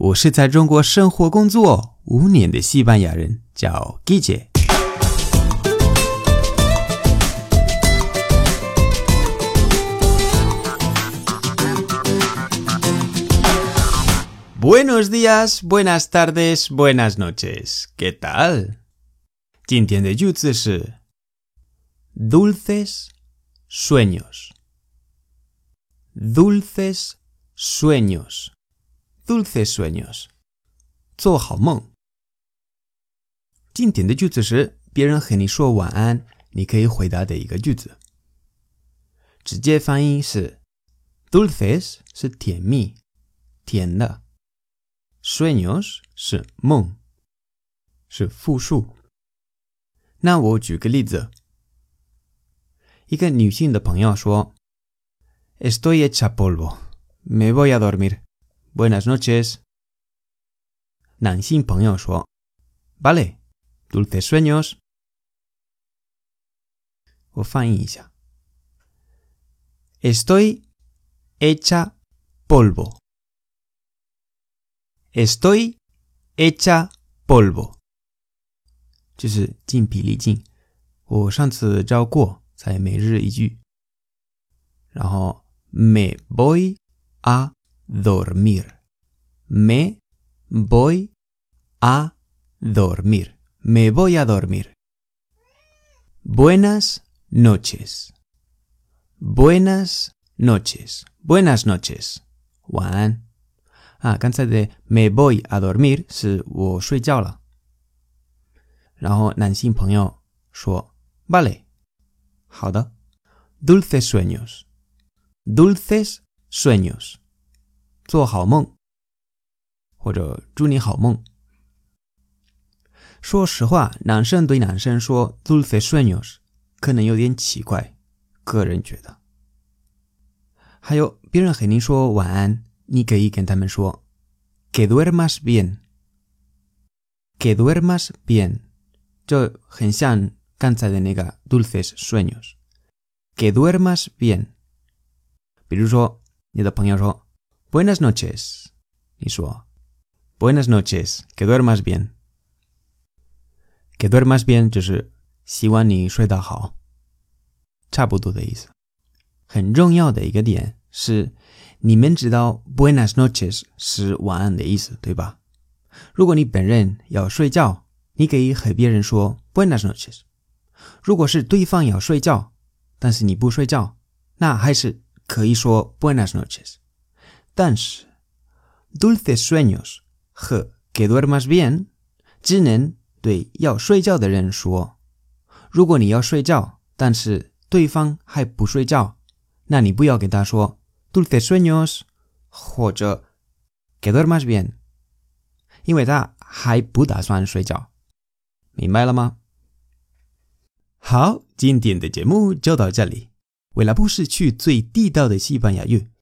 我是在中国生活工作五年的西班牙人，叫 Guille。Buenos días, buenas tardes, buenas noches. ¿Qué tal? 今天的句子是 dulces sueños. Dulces sueños. Dulces sueños. 做好梦。经典的句子是别人和你说晚安，你可以回答的一个句子。直接翻译是 dulces 是甜蜜、甜的，sueños 是梦，是复数。那我举个例子，一个女性的朋友说：“Estoy hecha polvo, me voy a dormir. Buenas noches。”男性朋友说：“Vale, dulces sueños。”我翻译一下：“Estoy hecha polvo. Estoy hecha polvo。”就是精疲力尽。我上次教过，在每日一句。然后，me voy a dormir，me voy a dormir，me voy a dormir。Buenas noches，buenas noches，buenas noches，晚安。啊，刚才的 me voy a dormir 是我睡觉了。然后男性朋友说：“Vale，好的，dulces sueños，dulces sueños， 做好梦，或者祝你好梦。”说实话，男生对男生说 dulces sueños 可能有点奇怪，个人觉得。还有别人和你说晚安，你可以跟他们说 “que duermas bien”，“que duermas bien”。就很像刚才的那个 dulces sueños。Que duermas bien。比如说，你的朋友说 Buenas noches，你说 Buenas noches，que duermas bien。Que duermas bien 就是希望你睡得好，差不多的意思。很重要的一个点是，你们知道 Buenas noches 是晚安的意思，对吧？如果你本人要睡觉。你可以和别人说 Buenas noches。如果是对方要睡觉，但是你不睡觉，那还是可以说 Buenas noches。 但是 Dulces sueños 和 Que duermas bien 只能对要睡觉的人说。如果你要睡觉，但是对方还不睡觉，那你不要给他说 Dulces sueños 或者 Que duermas bien，因为他还不打算睡觉。明白了吗？好，今天的节目就到这里。为了不失去最地道的西班牙语，